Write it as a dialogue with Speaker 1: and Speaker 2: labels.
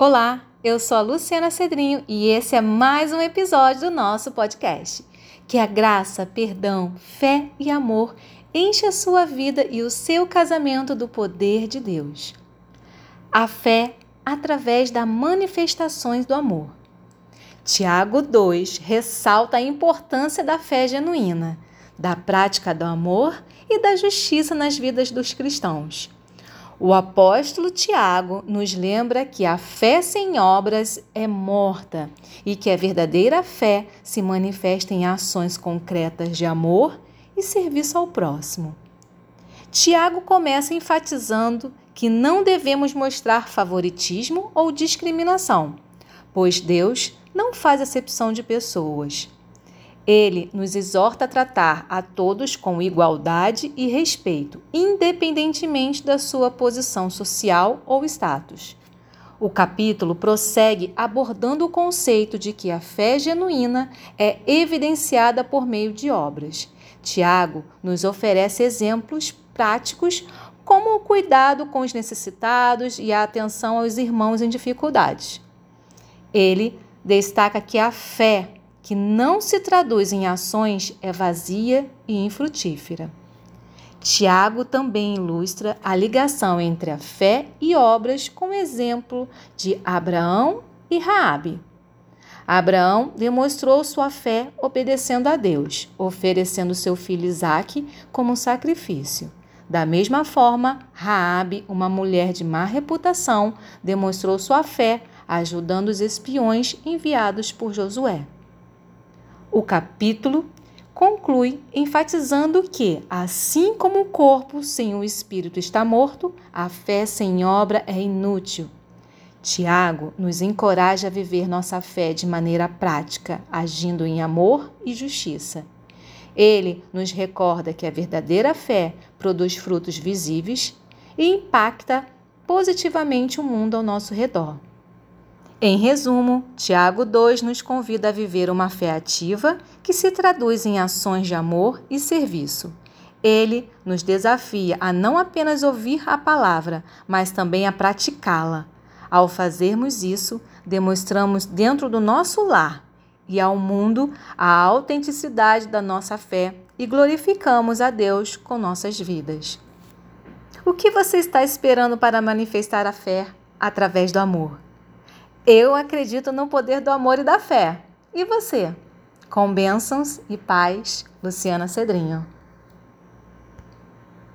Speaker 1: Olá, eu sou a Luciana Cedrinho e esse é mais um episódio do nosso podcast. Que a graça, perdão, fé e amor enche a sua vida e o seu casamento do poder de Deus. A fé através das manifestações do amor. Tiago 2 ressalta a importância da fé genuína, da prática do amor e da justiça nas vidas dos cristãos. O apóstolo Tiago nos lembra que a fé sem obras é morta e que a verdadeira fé se manifesta em ações concretas de amor e serviço ao próximo. Tiago começa enfatizando que não devemos mostrar favoritismo ou discriminação, pois Deus não faz acepção de pessoas. Ele nos exorta a tratar a todos com igualdade e respeito, independentemente da sua posição social ou status. O capítulo prossegue abordando o conceito de que a fé genuína é evidenciada por meio de obras. Tiago nos oferece exemplos práticos como o cuidado com os necessitados e a atenção aos irmãos em dificuldades. Ele destaca que a fé que não se traduz em ações é vazia e infrutífera. Tiago também ilustra a ligação entre a fé e obras com o exemplo de Abraão e Raabe. Abraão demonstrou sua fé obedecendo a Deus, oferecendo seu filho Isaque como sacrifício. Da mesma forma, Raabe, uma mulher de má reputação, demonstrou sua fé ajudando os espiões enviados por Josué. O capítulo conclui enfatizando que, assim como o corpo sem o espírito está morto, a fé sem obra é inútil. Tiago nos encoraja a viver nossa fé de maneira prática, agindo em amor e justiça. Ele nos recorda que a verdadeira fé produz frutos visíveis e impacta positivamente o mundo ao nosso redor. Em resumo, Tiago 2 nos convida a viver uma fé ativa que se traduz em ações de amor e serviço. Ele nos desafia a não apenas ouvir a palavra, mas também a praticá-la. Ao fazermos isso, demonstramos dentro do nosso lar e ao mundo a autenticidade da nossa fé e glorificamos a Deus com nossas vidas. O que você está esperando para manifestar a fé através do amor? Eu acredito no poder do amor e da fé. E você? Com bênçãos e paz, Luciana Cedrinho.